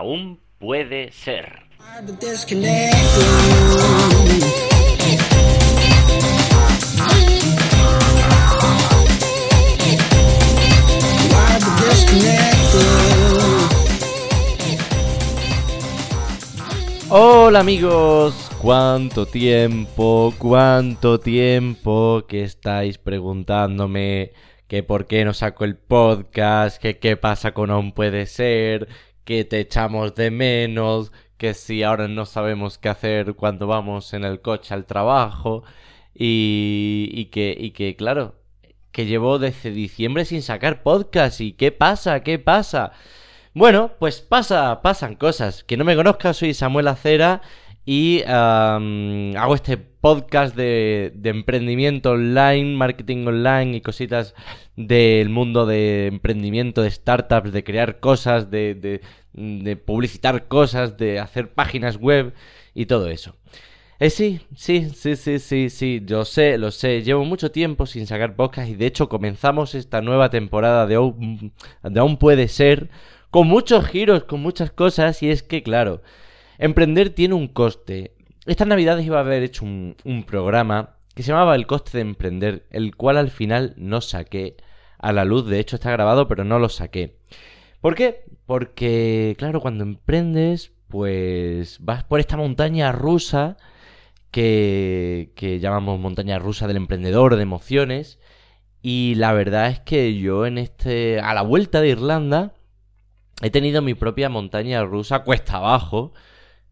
aún puede ser. Hola amigos, ¿cuánto tiempo, cuánto tiempo que estáis preguntándome que por qué no saco el podcast, que qué pasa con Aún Puede Ser, que te echamos de menos, que si ahora no sabemos qué hacer cuando vamos en el coche al trabajo y, y que, y que claro, que llevo desde diciembre sin sacar podcast y qué pasa, qué pasa. Bueno, pues pasa, pasan cosas. Que no me conozca, soy Samuel Acera y hago este podcast de, emprendimiento online, marketing online y cositas del mundo de emprendimiento, de startups, de crear cosas, de, de, publicitar cosas, de hacer páginas web y todo eso. Eh, sí, sí, sí, sí, sí, sí, yo sé, lo sé. Llevo mucho tiempo sin sacar podcast y de hecho comenzamos esta nueva temporada de de aún puede ser con muchos giros, con muchas cosas, y es que, claro, emprender tiene un coste. Estas navidades iba a haber hecho un, programa que se llamaba El coste de emprender, el cual al final no saqué a la luz, de hecho está grabado, pero no lo saqué. ¿Por qué? Porque, claro, cuando emprendes, pues vas por esta montaña rusa que, que llamamos montaña rusa del emprendedor, de emociones, y la verdad es que yo en este, a la vuelta de Irlanda, he tenido mi propia montaña rusa cuesta abajo,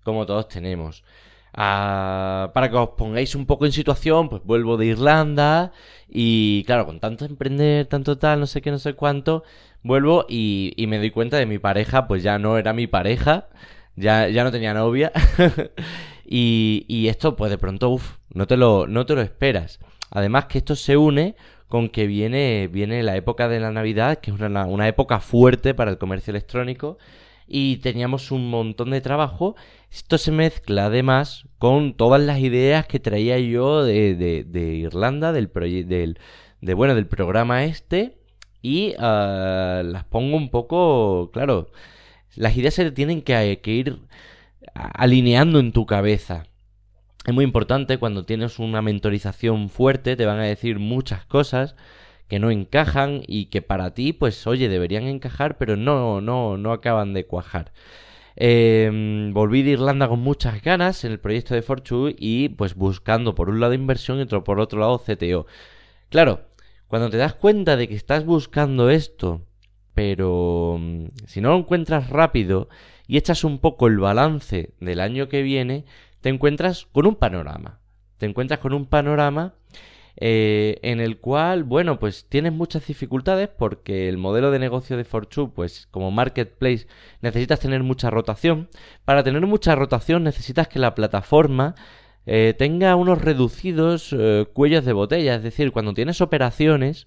como todos tenemos. Ah, para que os pongáis un poco en situación, pues vuelvo de Irlanda y claro, con tanto emprender, tanto tal, no sé qué, no sé cuánto, vuelvo y, me doy cuenta de mi pareja, pues ya no era mi pareja, ya, ya no tenía novia y, esto pues de pronto, uff, no, te lo, no te lo esperas. Además que esto se une con que viene, viene la época de la Navidad, que es una, una época fuerte para el comercio electrónico, y teníamos un montón de trabajo. Esto se mezcla además con todas las ideas que traía yo de, de, Irlanda, del, del, de, bueno, del programa este, y ah, las pongo un poco, claro, las ideas se tienen que, que ir alineando en tu cabeza. Es muy importante cuando tienes una mentorización fuerte, te van a decir muchas cosas que no encajan y que para ti, pues oye, deberían encajar, pero no, no, no acaban de cuajar. Em, volví de Irlanda con muchas ganas en el proyecto de Fortune y pues buscando por un lado inversión y otro por otro lado CTO. Claro, cuando te das cuenta de que estás buscando esto, pero mm, si no lo encuentras rápido y echas un poco el balance del año que viene, te encuentras con un panorama. Te encuentras con un panorama eh, en el cual, bueno, pues tienes muchas dificultades porque el modelo de negocio de Fortune, pues como marketplace, necesitas tener mucha rotación. Para tener mucha rotación necesitas que la plataforma eh, tenga unos reducidos eh, cuellos de botella. Es decir, cuando tienes operaciones,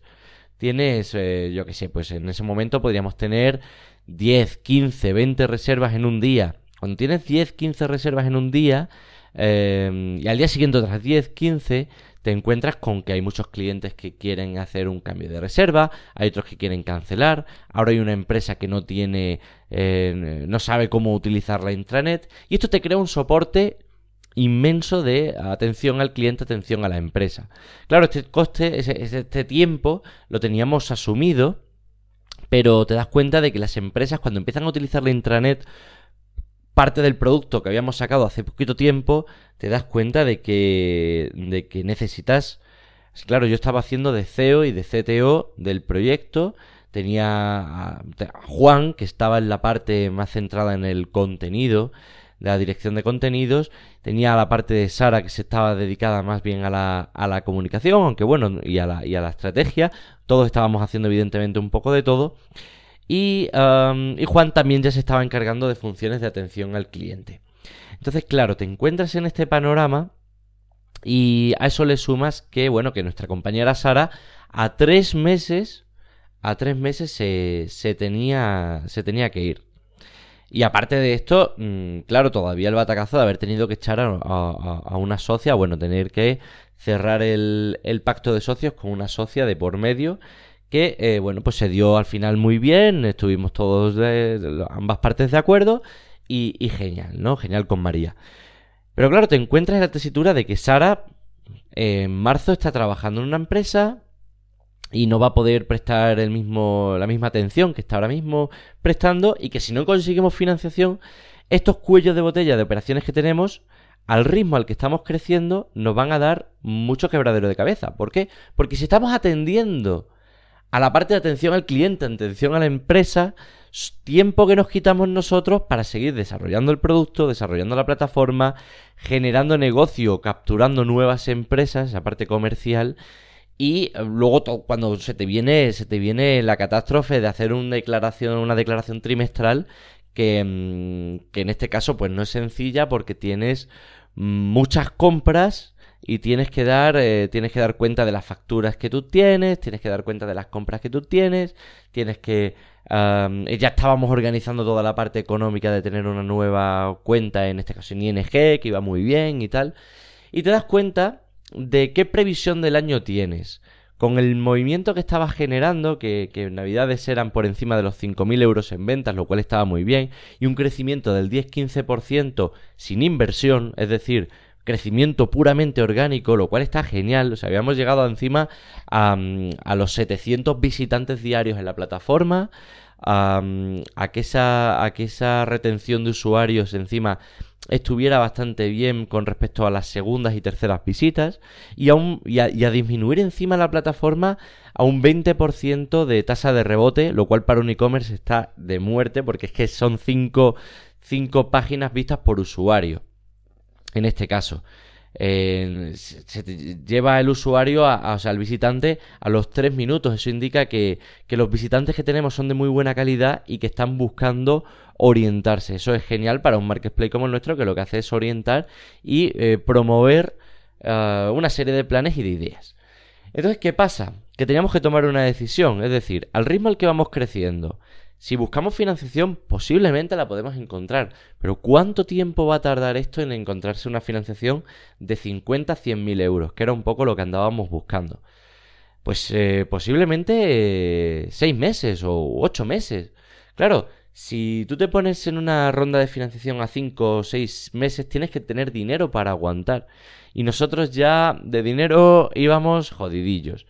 tienes, yo qué sé, pues en ese momento podríamos tener 10, 15, 20 reservas en un día cuando tienes 10, 15 reservas en un día em, y al día siguiente otras 10, 15, te encuentras con que hay muchos clientes que quieren hacer un cambio de reserva, hay otros que quieren cancelar, ahora hay una empresa que no tiene, eh, no sabe cómo utilizar la intranet y esto te crea un soporte inmenso de atención al cliente, atención a la empresa. Claro, este coste, este tiempo lo teníamos asumido, pero te das cuenta de que las empresas cuando empiezan a utilizar la intranet parte del producto que habíamos sacado hace poquito tiempo, te das cuenta de que, de que necesitas... Claro, yo estaba haciendo de CEO y de CTO del proyecto, tenía a Juan, que estaba en la parte más centrada en el contenido, de la dirección de contenidos, tenía la parte de Sara que se estaba dedicada más bien a la, a la comunicación, aunque bueno, y a la, y a la estrategia, todos estábamos haciendo evidentemente un poco de todo, y, Juan también ya se estaba encargando de funciones de atención al cliente. Entonces, claro, te encuentras en este panorama y a eso le sumas que, bueno, que nuestra compañera Sara a tres meses, a tres meses se, se, tenía, se tenía que ir. Y aparte de esto, mm, claro, todavía el batacazo de haber tenido que echar a, una socia, bueno, tener que cerrar el, pacto de socios con una socia de por medio que eh, bueno pues se dio al final muy bien estuvimos todos de, ambas partes de acuerdo y, genial, ¿no? Genial con María. Pero claro, te encuentras en la tesitura de que Sara en marzo está trabajando en una empresa y no va a poder prestar el mismo, la misma atención que está ahora mismo prestando y que si no conseguimos financiación, estos cuellos de botella de operaciones que tenemos, al ritmo al que estamos creciendo, nos van a dar mucho quebradero de cabeza. ¿Por qué? Porque si estamos atendiendo a la parte de atención al cliente, atención a la empresa, tiempo que nos quitamos nosotros para seguir desarrollando el producto, desarrollando la plataforma, generando negocio, capturando nuevas empresas, esa parte comercial, y eh, luego cuando se te viene, se te viene la catástrofe de hacer una declaración, una declaración trimestral que, mm, que en este caso pues no es sencilla porque tienes muchas compras y tienes que dar eh, tienes que dar cuenta de las facturas que tú tienes tienes que dar cuenta de las compras que tú tienes tienes que ya estábamos organizando toda la parte económica de tener una nueva cuenta en este caso en ING que iba muy bien y tal y te das cuenta de qué previsión del año tienes. Con el movimiento que estaba generando, que, en Navidades eran por encima de los 5.000 euros en ventas, lo cual estaba muy bien, y un crecimiento del 10-15% sin inversión, es decir, crecimiento puramente orgánico, lo cual está genial. O sea, habíamos llegado encima a, a los 700 visitantes diarios en la plataforma, a, a, que esa, a que esa retención de usuarios encima estuviera bastante bien con respecto a las segundas y terceras visitas y, y, a, disminuir encima la plataforma a un 20% de tasa de rebote, lo cual para un e-commerce está de muerte porque es que son 5 páginas vistas por usuario en este caso. Eh, se lleva el usuario, a, o sea, el visitante, a los 3 minutos. Eso indica que, que, los visitantes que tenemos son de muy buena calidad y que están buscando orientarse. Eso es genial para un marketplace como el nuestro, que lo que hace es orientar y eh, promover eh, una serie de planes y de ideas. Entonces, ¿qué pasa? Que teníamos que tomar una decisión, es decir, al ritmo al que vamos creciendo, si buscamos financiación, posiblemente la podemos encontrar, pero ¿cuánto tiempo va a tardar esto en encontrarse una financiación de 50 a 100 mil euros? Que era un poco lo que andábamos buscando. Pues eh, posiblemente 6 eh, meses o 8 meses. Claro, si tú te pones en una ronda de financiación a 5 o 6 meses, tienes que tener dinero para aguantar. Y nosotros ya de dinero íbamos jodidillos.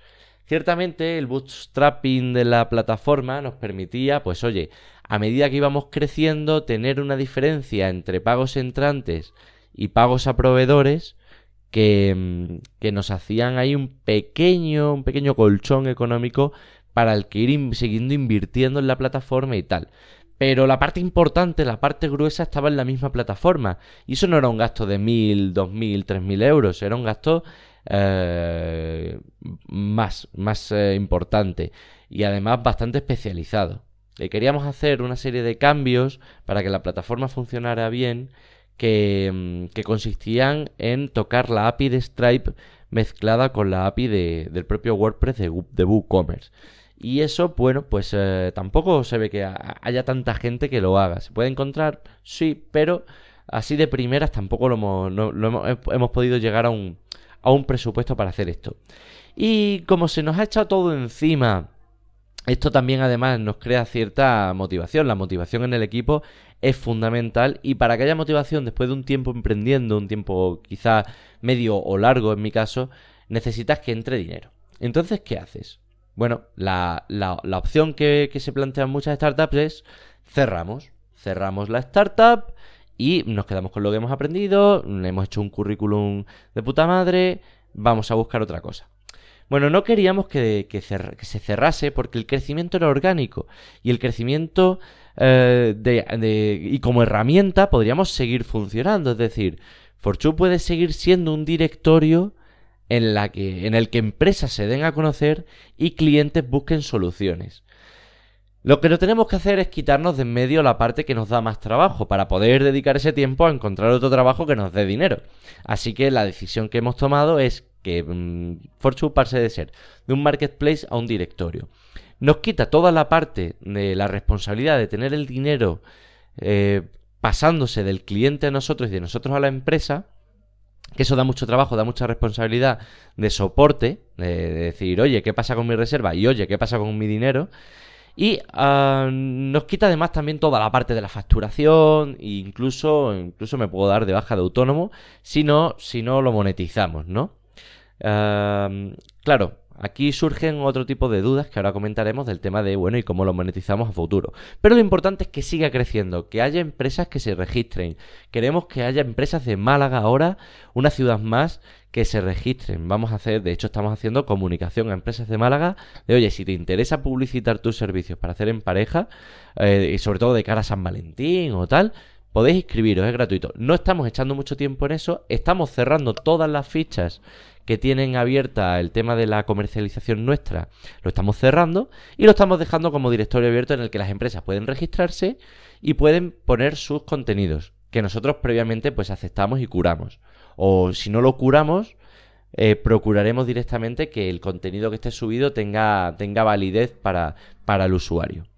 Ciertamente el bootstrapping de la plataforma nos permitía, pues oye, a medida que íbamos creciendo, tener una diferencia entre pagos entrantes y pagos a proveedores que, mm, que nos hacían ahí un pequeño, un pequeño colchón económico para el que ir siguiendo invirtiendo en la plataforma y tal. Pero la parte importante, la parte gruesa estaba en la misma plataforma. Y eso no era un gasto de mil, dos mil, tres mil euros. Era un gasto eh, más, más eh, importante y además bastante especializado. Eh, queríamos hacer una serie de cambios para que la plataforma funcionara bien que, mm, que consistían en tocar la API de Stripe mezclada con la API de, del propio WordPress de, de WooCommerce. Y eso, bueno, pues tampoco se ve que haya tanta gente que lo haga. ¿Se puede encontrar? Sí, pero así de primeras tampoco lo hemos, lo hemos podido llegar a un, a un presupuesto para hacer esto. Y como se nos ha echado todo encima, esto también además nos crea cierta motivación. La motivación en el equipo es fundamental y para que haya motivación después de un tiempo emprendiendo, un tiempo quizá medio o largo en mi caso, necesitas que entre dinero. Entonces, ¿qué haces? Bueno, la, la, opción que, que se plantean muchas startups es cerramos. Cerramos la startup y nos quedamos con lo que hemos aprendido, hemos hecho un currículum de puta madre, vamos a buscar otra cosa. Bueno, no queríamos que, se cerrase porque el crecimiento era orgánico y el crecimiento eh, de, y como herramienta podríamos seguir funcionando. Es decir, Fortune puede seguir siendo un directorio en, la que, en el que empresas se den a conocer y clientes busquen soluciones. Lo que no tenemos que hacer es quitarnos de en medio la parte que nos da más trabajo para poder dedicar ese tiempo a encontrar otro trabajo que nos dé dinero. Así que la decisión que hemos tomado es que mmm, Fortune pase de ser de un marketplace a un directorio. Nos quita toda la parte de la responsabilidad de tener el dinero eh, pasándose del cliente a nosotros y de nosotros a la empresa, que eso da mucho trabajo, da mucha responsabilidad de soporte, de decir, oye, ¿qué pasa con mi reserva? Y oye, ¿qué pasa con mi dinero? Y ah, nos quita además también toda la parte de la facturación, e incluso, incluso me puedo dar de baja de autónomo si no, si no lo monetizamos, ¿no? Ah, claro, Aquí surgen otro tipo de dudas que ahora comentaremos del tema de, bueno, y cómo lo monetizamos a futuro. Pero lo importante es que siga creciendo, que haya empresas que se registren. Queremos que haya empresas de Málaga ahora, una ciudad más, que se registren. Vamos a hacer, de hecho estamos haciendo comunicación a empresas de Málaga de, oye, si te interesa publicitar tus servicios para hacer en pareja, eh, y sobre todo de cara a San Valentín o tal, podéis inscribiros, es gratuito. No estamos echando mucho tiempo en eso, estamos cerrando todas las fichas que tienen abierta el tema de la comercialización nuestra, lo estamos cerrando y lo estamos dejando como directorio abierto en el que las empresas pueden registrarse y pueden poner sus contenidos, que nosotros previamente pues aceptamos y curamos. O si no lo curamos, eh, procuraremos directamente que el contenido que esté subido tenga, tenga validez para, para el usuario.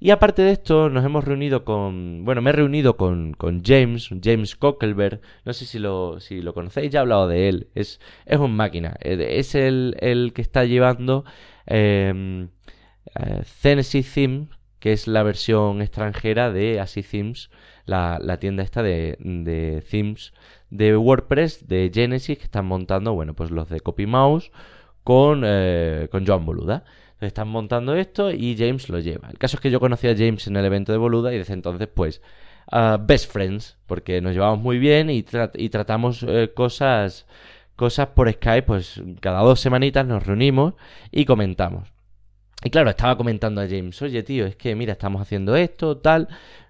Y aparte de esto, nos hemos reunido con. Bueno, me he reunido con, con James, James Cockelberg. No sé si lo, si lo conocéis, ya he hablado de él. Es, es un máquina. Eh, es el, el que está llevando eh, Tennessee Theme, que es la versión extranjera de Así Themes, la, la, tienda esta de, de themes de WordPress, de Genesis, que están montando, bueno, pues los de CopyMouse con, eh, con Joan Boluda están montando esto y James lo lleva. El caso es que yo conocí a James en el evento de Boluda y desde entonces, pues, uh, best friends, porque nos llevamos muy bien y, y tratamos eh, cosas, cosas por Skype, pues cada dos semanitas nos reunimos y comentamos. Y claro, estaba comentando a James, oye tío, es que mira, estamos haciendo esto, tal.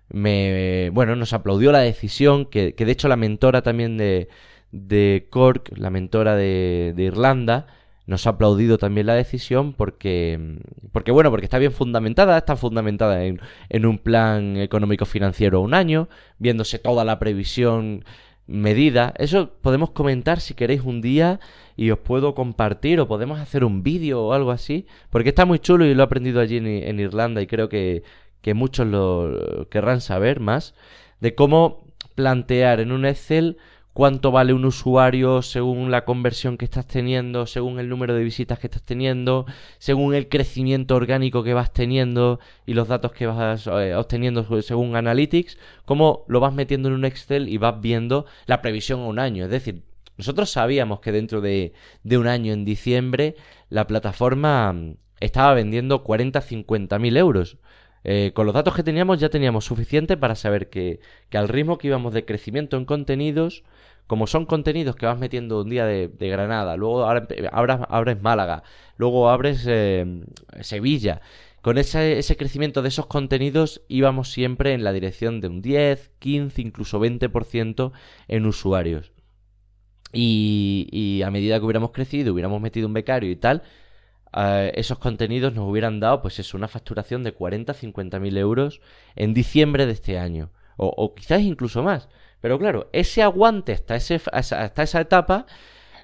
Me, bueno, nos aplaudió la decisión, que, que de hecho la mentora también de, de Cork, la mentora de, de Irlanda, nos ha aplaudido también la decisión porque, porque bueno, porque está bien fundamentada, está fundamentada en, en un plan económico financiero un año, viéndose toda la previsión medida. Eso podemos comentar si queréis un día y os puedo compartir o podemos hacer un vídeo o algo así, porque está muy chulo y lo he aprendido allí en, en Irlanda y creo que, que muchos lo querrán saber más, de cómo plantear en un Excel cuánto vale un usuario según la conversión que estás teniendo, según el número de visitas que estás teniendo, según el crecimiento orgánico que vas teniendo y los datos que vas eh, obteniendo según Analytics, cómo lo vas metiendo en un Excel y vas viendo la previsión a un año. Es decir, nosotros sabíamos que dentro de, un año, en diciembre, la plataforma mm, estaba vendiendo 40-50 mil euros. Eh, con los datos que teníamos ya teníamos suficiente para saber que, que, al ritmo que íbamos de crecimiento en contenidos como son contenidos que vas metiendo un día de, Granada, luego abres, Málaga, luego abres eh, Sevilla, con ese, ese, crecimiento de esos contenidos íbamos siempre en la dirección de un 10, 15, incluso 20% en usuarios. Y, y, a medida que hubiéramos crecido, hubiéramos metido un becario y tal, esos contenidos nos hubieran dado, pues es una facturación de 40, 50 mil euros en diciembre de este año. O, quizás incluso más. Pero claro, ese aguante hasta, ese, hasta esa etapa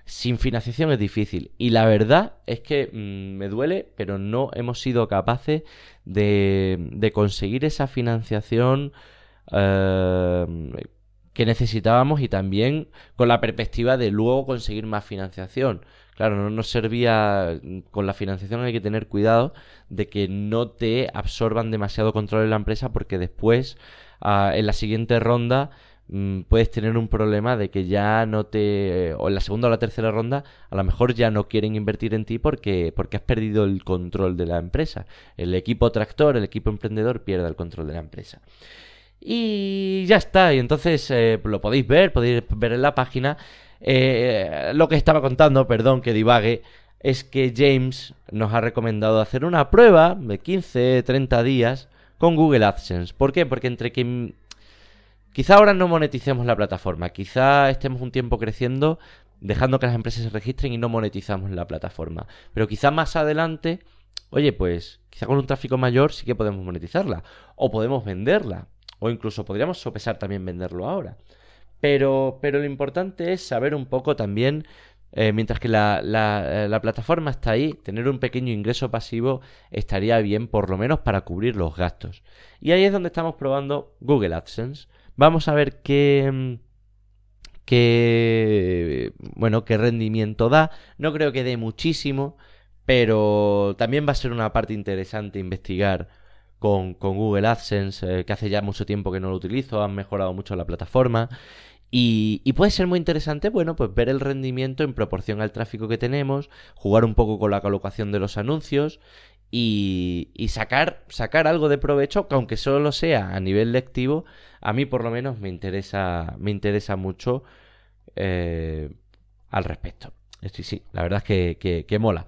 sin financiación es difícil. Y la verdad es que mm, me duele, pero no hemos sido capaces de, de conseguir esa financiación eh, que necesitábamos y también con la perspectiva de luego conseguir más financiación. Claro, no nos servía con la financiación hay que tener cuidado de que no te absorban demasiado control en la empresa porque después ah, en la siguiente ronda Mm, puedes tener un problema de que ya no te o en la segunda o la tercera ronda a lo mejor ya no quieren invertir en ti porque porque has perdido el control de la empresa. El equipo tractor el equipo emprendedor pierde el control de la empresa. Y ya está y entonces eh, lo podéis ver podéis ver en la página eh, lo que estaba contando perdón que divague es que James nos ha recomendado hacer una prueba de 15 30 días con Google AdSense ¿por qué? porque entre que Quizá ahora no moneticemos la plataforma, quizá estemos un tiempo creciendo dejando que las empresas se registren y no monetizamos la plataforma. Pero quizá más adelante, oye, pues quizá con un tráfico mayor sí que podemos monetizarla. O podemos venderla. O incluso podríamos sopesar también venderlo ahora. Pero, pero lo importante es saber un poco también, eh, mientras que la, la, la, plataforma está ahí, tener un pequeño ingreso pasivo estaría bien, por lo menos para cubrir los gastos. Y ahí es donde estamos probando Google AdSense. Vamos a ver qué, mm, qué, bueno, qué rendimiento da. No creo que dé muchísimo, pero también va a ser una parte interesante investigar con, Google AdSense, eh, que hace ya mucho tiempo que no lo utilizo, han mejorado mucho la plataforma. Y, puede ser muy interesante, bueno, pues ver el rendimiento en proporción al tráfico que tenemos, jugar un poco con la colocación de los anuncios y, y sacar, sacar algo de provecho, que aunque solo sea a nivel lectivo, a mí por lo menos me interesa, me interesa mucho eh, al respecto. Sí, sí, la verdad es que, que mola.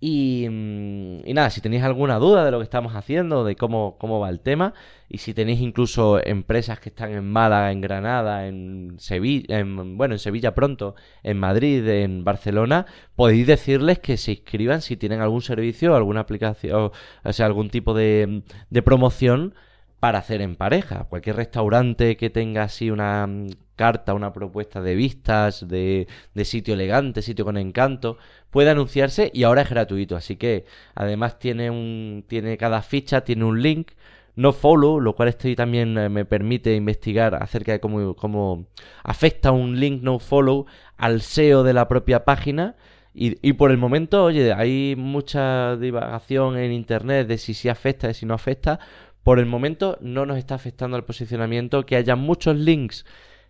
Y, nada, si tenéis alguna duda de lo que estamos haciendo, de cómo, cómo va el tema, y si tenéis incluso empresas que están en Málaga, en Granada, en Sevilla, en, bueno, en Sevilla pronto, en Madrid, en Barcelona, podéis decirles que se inscriban si tienen algún servicio, alguna aplicación, o sea, algún tipo de, de promoción para hacer en pareja. Cualquier restaurante que tenga así una mm, carta, una propuesta de vistas, de, de, sitio elegante, sitio con encanto, puede anunciarse y ahora es gratuito. Así que además tiene un, tiene cada ficha, tiene un link, no follow, lo cual también eh, me permite investigar acerca de cómo, cómo afecta un link no follow al SEO de la propia página. Y, y, por el momento, oye, hay mucha divagación en internet de si sí afecta, de si no afecta. Por el momento no nos está afectando al posicionamiento que haya muchos links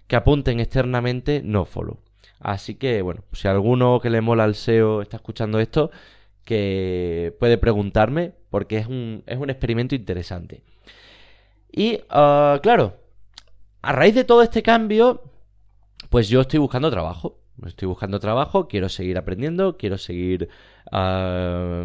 que apunten externamente no follow. Así que, bueno, si alguno que le mola al SEO está escuchando esto, que puede preguntarme, porque es un, es un experimento interesante. Y, ah, claro, a raíz de todo este cambio, pues yo estoy buscando trabajo. Estoy buscando trabajo, quiero seguir aprendiendo, quiero seguir ah,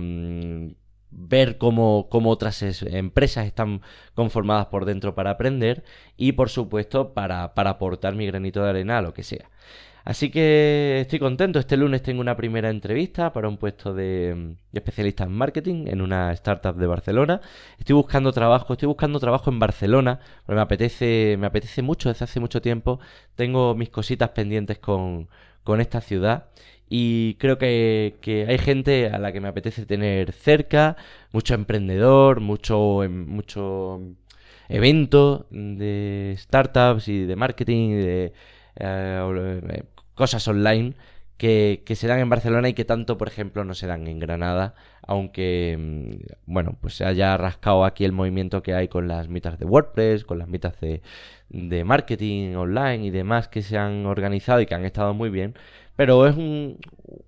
ver cómo, otras empresas están conformadas por dentro para aprender y por supuesto para, para aportar mi granito de arena a lo que sea. Así que estoy contento. Este lunes tengo una primera entrevista para un puesto de, especialista en marketing en una startup de Barcelona. Estoy buscando trabajo, estoy buscando trabajo en Barcelona, porque me apetece, me apetece mucho desde hace mucho tiempo. Tengo mis cositas pendientes con, con esta ciudad. Y creo que, hay gente a la que me apetece tener cerca, mucho emprendedor, mucho, em, mucho evento de startups y de marketing y de eh, eh, cosas online que, que, se dan en Barcelona y que tanto, por ejemplo, no se dan en Granada, aunque, mm, bueno, pues se haya rascado aquí el movimiento que hay con las mitas de WordPress, con las mitas de, marketing online y demás que se han organizado y que han estado muy bien. Pero es un,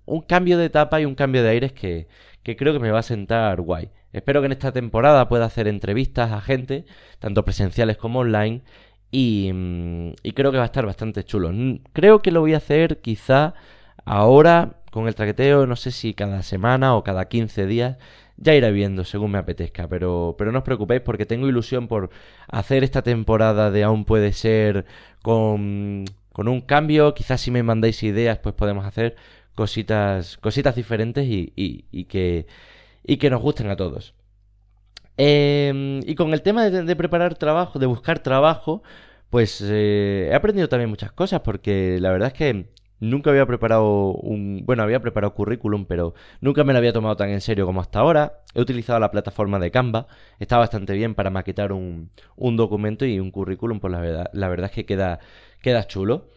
un cambio de etapa y un cambio de aires que, que creo que me va a sentar guay. Espero que en esta temporada pueda hacer entrevistas a gente, tanto presenciales como online, y, mm, y, creo que va a estar bastante chulo. Creo que lo voy a hacer quizá ahora con el traqueteo, no sé si cada semana o cada 15 días. Ya iré viendo según me apetezca, pero, pero no os preocupéis porque tengo ilusión por hacer esta temporada de aún puede ser con con un cambio, quizás si me mandáis ideas, pues podemos hacer cositas, cositas diferentes y, y, que, y que nos gusten a todos. Em, y con el tema de, preparar trabajo, de buscar trabajo, pues eh, he aprendido también muchas cosas, porque la verdad es que nunca había preparado un... Bueno, había preparado currículum, pero nunca me lo había tomado tan en serio como hasta ahora. He utilizado la plataforma de Canva, está bastante bien para maquetar un, un documento y un currículum, pues la verdad, la verdad es que queda queda chulo.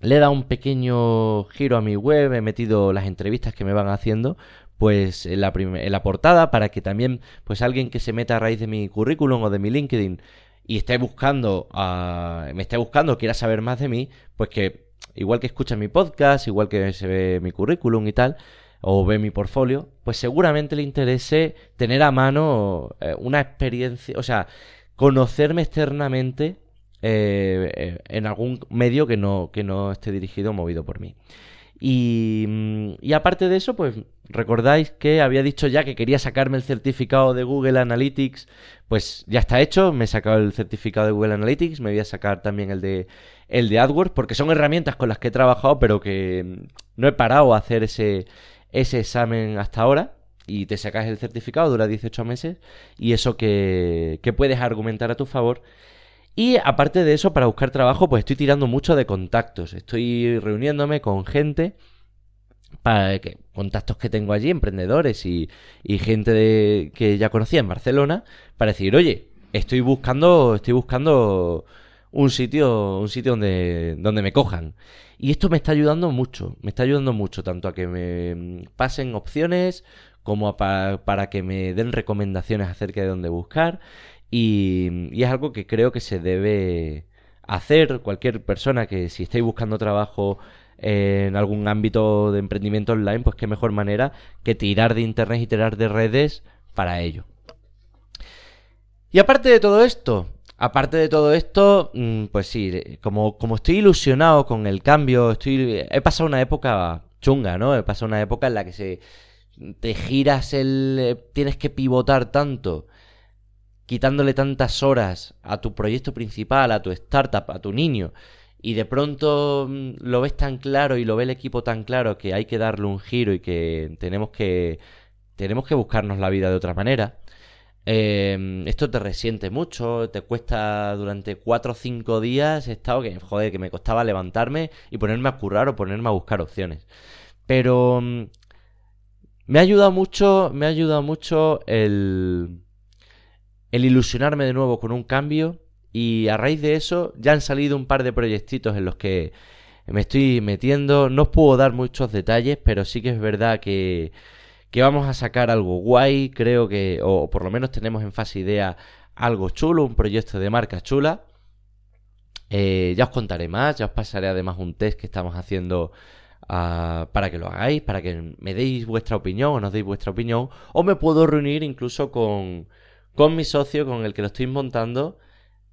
Le he dado un pequeño giro a mi web, he metido las entrevistas que me van haciendo, pues en la, en la portada para que también, pues alguien que se meta a raíz de mi currículum o de mi LinkedIn y esté buscando, me esté buscando, quiera saber más de mí, pues que igual que escucha mi podcast, igual que se ve mi currículum y tal, o ve mi portfolio, pues seguramente le interese tener a mano eh, una experiencia, o sea, conocerme externamente eh, eh, en algún medio que no, que no esté dirigido o movido por mí. Y, mm, y, aparte de eso, pues recordáis que había dicho ya que quería sacarme el certificado de Google Analytics, pues ya está hecho, me he sacado el certificado de Google Analytics, me voy a sacar también el de el de AdWords, porque son herramientas con las que he trabajado, pero que mm, no he parado a hacer ese, ese examen hasta ahora. Y te sacas el certificado, dura 18 meses, y eso que, que puedes argumentar a tu favor y aparte de eso, para buscar trabajo, pues estoy tirando mucho de contactos. Estoy reuniéndome con gente, para que, contactos que tengo allí, emprendedores y, y gente de, que ya conocía en Barcelona, para decir, oye, estoy buscando, estoy buscando un sitio, un sitio donde, donde me cojan. Y esto me está ayudando mucho, me está ayudando mucho, tanto a que me pasen opciones como para que me den recomendaciones acerca de dónde buscar. Y, es algo que creo que se debe hacer cualquier persona que si estáis buscando trabajo en algún ámbito de emprendimiento online, pues qué mejor manera que tirar de internet y tirar de redes para ello. Y aparte de todo esto, aparte de todo esto, mm, pues sí, como, como estoy ilusionado con el cambio, estoy, he pasado una época chunga, ¿no? He pasado una época en la que se te giras el, tienes que pivotar tanto, quitándole tantas horas a tu proyecto principal, a tu startup, a tu niño, y de pronto mm, lo ves tan claro y lo ve el equipo tan claro que hay que darle un giro y que tenemos que tenemos que buscarnos la vida de otra manera. Em, esto te resiente mucho, te cuesta durante 4 o 5 días, estado que, joder, que me costaba levantarme y ponerme a currar o ponerme a buscar opciones. Pero mm, me ha ayudado mucho, me ha ayudado mucho el, el ilusionarme de nuevo con un cambio y a raíz de eso ya han salido un par de proyectitos en los que me estoy metiendo. No os puedo dar muchos detalles, pero sí que es verdad que, que vamos a sacar algo guay. Creo que, o por lo menos tenemos en fase idea algo chulo, un proyecto de marca chula. Eh, ya os contaré más, ya os pasaré además un test que estamos haciendo ah, para que lo hagáis, para que me deis vuestra opinión o nos deis vuestra opinión. O me puedo reunir incluso con, con mi socio, con el que lo estoy montando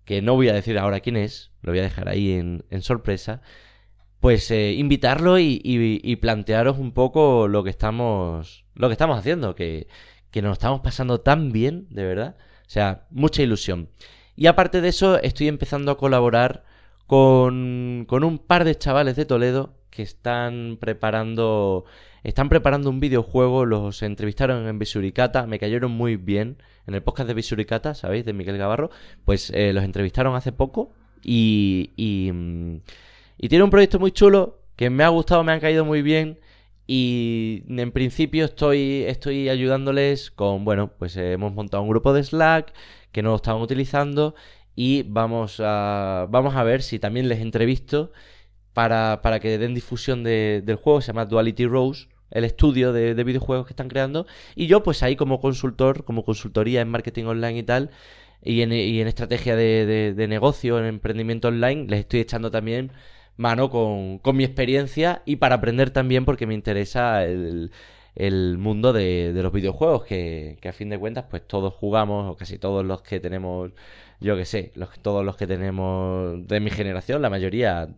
que no voy a decir ahora quién es, lo voy a dejar ahí en, sorpresa, pues eh, invitarlo y, plantearos un poco lo que estamos, lo que estamos haciendo, que, que nos estamos pasando tan bien, de verdad. O sea, mucha ilusión. Y aparte de eso, estoy empezando a colaborar con, con un par de chavales de Toledo que están preparando están preparando un videojuego, los entrevistaron en Visuricata, me cayeron muy bien en el podcast de Visuricata, ¿sabéis? De Miguel Gavarro, pues eh, los entrevistaron hace poco y, y, mm, y tiene un proyecto muy chulo que me ha gustado, me han caído muy bien y en principio estoy, estoy ayudándoles con, bueno, pues hemos montado un grupo de Slack que no lo estaban utilizando y vamos a, vamos a ver si también les entrevisto para, para que den difusión de, del juego, se llama Duality Rose, el estudio de, videojuegos que están creando, y yo pues ahí como consultor, como consultoría en marketing online y tal, y en, y en estrategia de, negocio, en emprendimiento online, les estoy echando también mano con, con mi experiencia y para aprender también porque me interesa el, el mundo de, los videojuegos, que, a fin de cuentas, pues todos jugamos, o casi todos los que tenemos, yo que sé, todos los que tenemos de mi generación, la mayoría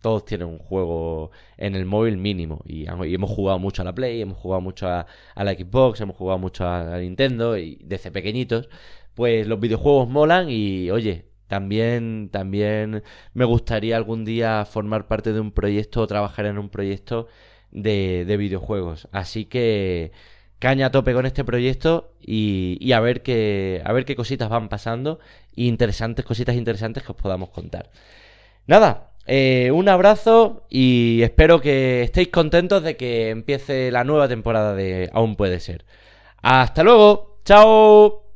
todos tienen un juego en el móvil mínimo. Y, hemos jugado mucho a la Play, hemos jugado mucho a, la Xbox, hemos jugado mucho a, Nintendo y desde pequeñitos. Pues los videojuegos molan y oye, también, también me gustaría algún día formar parte de un proyecto o trabajar en un proyecto de, de videojuegos. Así que caña a tope con este proyecto y, y, a ver qué a ver qué cositas van pasando interesantes cositas interesantes que os podamos contar nada eh, un abrazo y espero que estéis contentos de que empiece la nueva temporada de Aún puede ser. Hasta luego. Chao.